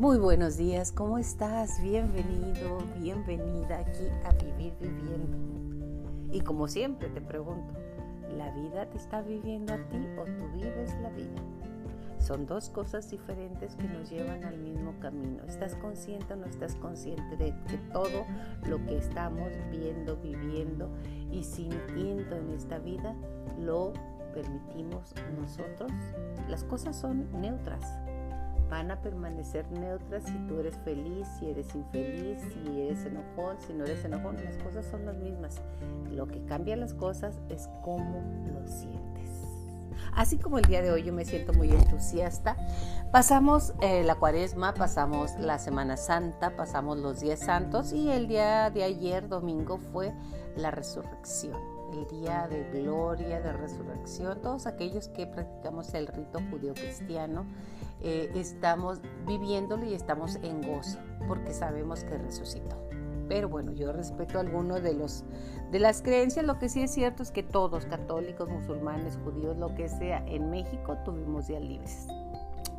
Muy buenos días, ¿cómo estás? Bienvenido, bienvenida aquí a Vivir Viviendo. Y como siempre te pregunto, ¿la vida te está viviendo a ti o tú vives la vida? Son dos cosas diferentes que nos llevan al mismo camino. ¿Estás consciente o no estás consciente de que todo lo que estamos viendo, viviendo y sintiendo en esta vida lo permitimos nosotros? Las cosas son neutras. Van a permanecer neutras si tú eres feliz, si eres infeliz, si eres enojón, si no eres enojón. Las cosas son las mismas. Lo que cambia las cosas es cómo lo sientes. Así como el día de hoy yo me siento muy entusiasta, pasamos eh, la cuaresma, pasamos la Semana Santa, pasamos los días santos y el día de ayer, domingo, fue la resurrección, el día de gloria, de resurrección. Todos aquellos que practicamos el rito judío cristiano eh, estamos viviéndolo y estamos en gozo porque sabemos que resucitó. Pero bueno, yo respeto algunos de los de las creencias. Lo que sí es cierto es que todos, católicos, musulmanes, judíos, lo que sea, en México tuvimos días libres.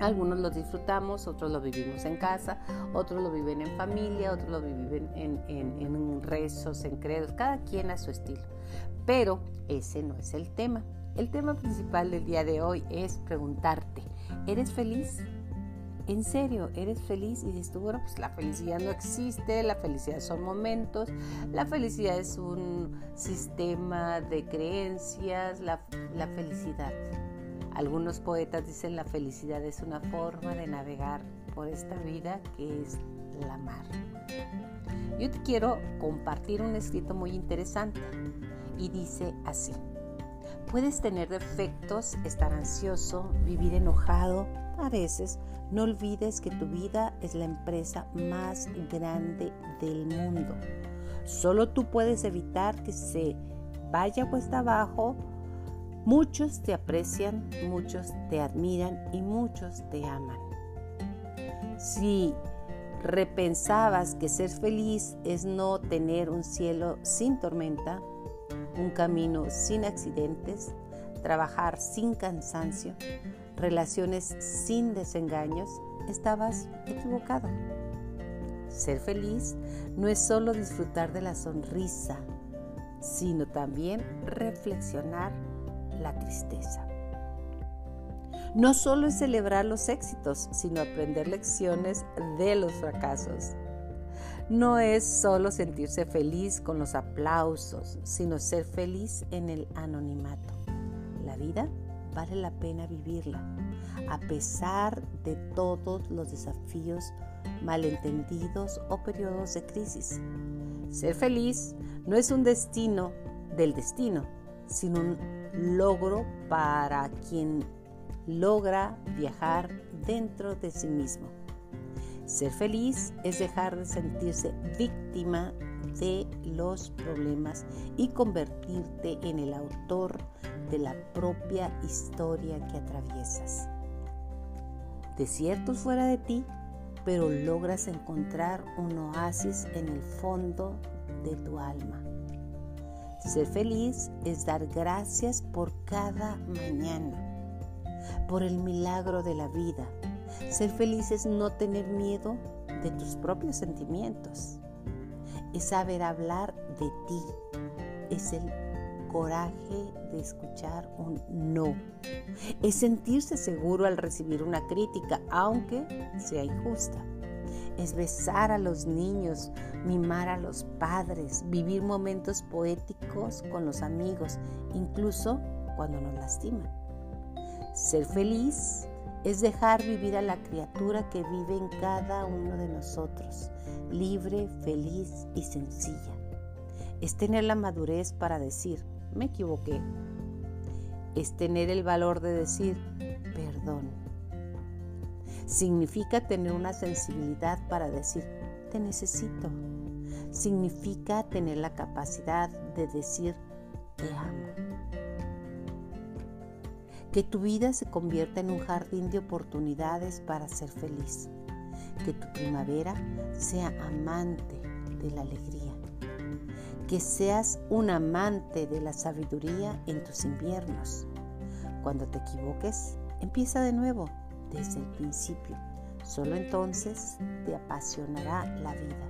Algunos los disfrutamos, otros lo vivimos en casa, otros lo viven en familia, otros lo viven en, en rezos, en credos, cada quien a su estilo. Pero ese no es el tema. El tema principal del día de hoy es preguntarte, ¿eres feliz? en serio, eres feliz y dices tú, bueno, pues la felicidad no existe, la felicidad son momentos, la felicidad es un sistema de creencias, la, la felicidad. Algunos poetas dicen la felicidad es una forma de navegar por esta vida que es la mar. Yo te quiero compartir un escrito muy interesante y dice así. Puedes tener defectos, estar ansioso, vivir enojado, a veces no olvides que tu vida es la empresa más grande del mundo. Solo tú puedes evitar que se vaya cuesta abajo. Muchos te aprecian, muchos te admiran y muchos te aman. Si repensabas que ser feliz es no tener un cielo sin tormenta, un camino sin accidentes, trabajar sin cansancio, relaciones sin desengaños, estabas equivocado. Ser feliz no es solo disfrutar de la sonrisa, sino también reflexionar la tristeza. No solo es celebrar los éxitos, sino aprender lecciones de los fracasos. No es solo sentirse feliz con los aplausos, sino ser feliz en el anonimato. La vida vale la pena vivirla, a pesar de todos los desafíos, malentendidos o periodos de crisis. Ser feliz no es un destino del destino, sino un logro para quien logra viajar dentro de sí mismo. Ser feliz es dejar de sentirse víctima de los problemas y convertirte en el autor de la propia historia que atraviesas. Desiertos fuera de ti, pero logras encontrar un oasis en el fondo de tu alma. Ser feliz es dar gracias por cada mañana, por el milagro de la vida. Ser feliz es no tener miedo de tus propios sentimientos. Es saber hablar de ti. Es el coraje de escuchar un no. Es sentirse seguro al recibir una crítica, aunque sea injusta. Es besar a los niños, mimar a los padres, vivir momentos poéticos con los amigos, incluso cuando nos lastiman. Ser feliz es dejar vivir a la criatura que vive en cada uno de nosotros, libre, feliz y sencilla. Es tener la madurez para decir, me equivoqué. Es tener el valor de decir perdón. Significa tener una sensibilidad para decir te necesito. Significa tener la capacidad de decir te amo. Que tu vida se convierta en un jardín de oportunidades para ser feliz. Que tu primavera sea amante de la alegría que seas un amante de la sabiduría en tus inviernos. Cuando te equivoques, empieza de nuevo, desde el principio. Solo entonces te apasionará la vida.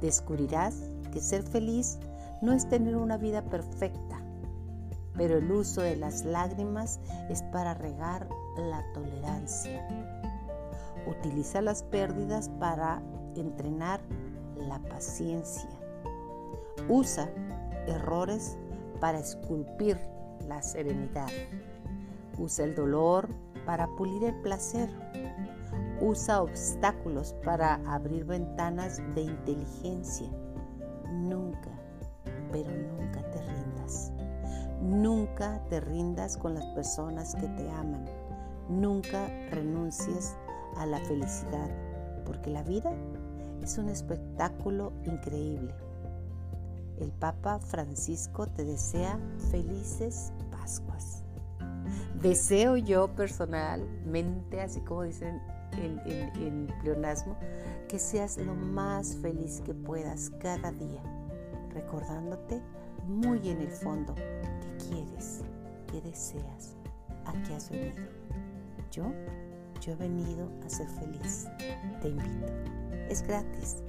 Descubrirás que ser feliz no es tener una vida perfecta, pero el uso de las lágrimas es para regar la tolerancia. Utiliza las pérdidas para entrenar la paciencia. Usa errores para esculpir la serenidad. Usa el dolor para pulir el placer. Usa obstáculos para abrir ventanas de inteligencia. Nunca, pero nunca te rindas. Nunca te rindas con las personas que te aman. Nunca renuncies a la felicidad, porque la vida es un espectáculo increíble. El Papa Francisco te desea felices Pascuas. Deseo yo personalmente, así como dicen en, pleonasmo, que seas lo más feliz que puedas cada día, recordándote muy en el fondo que quieres, que deseas, a qué has venido. Yo, yo he venido a ser feliz. Te invito. Es gratis.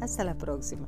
Hasta la próxima.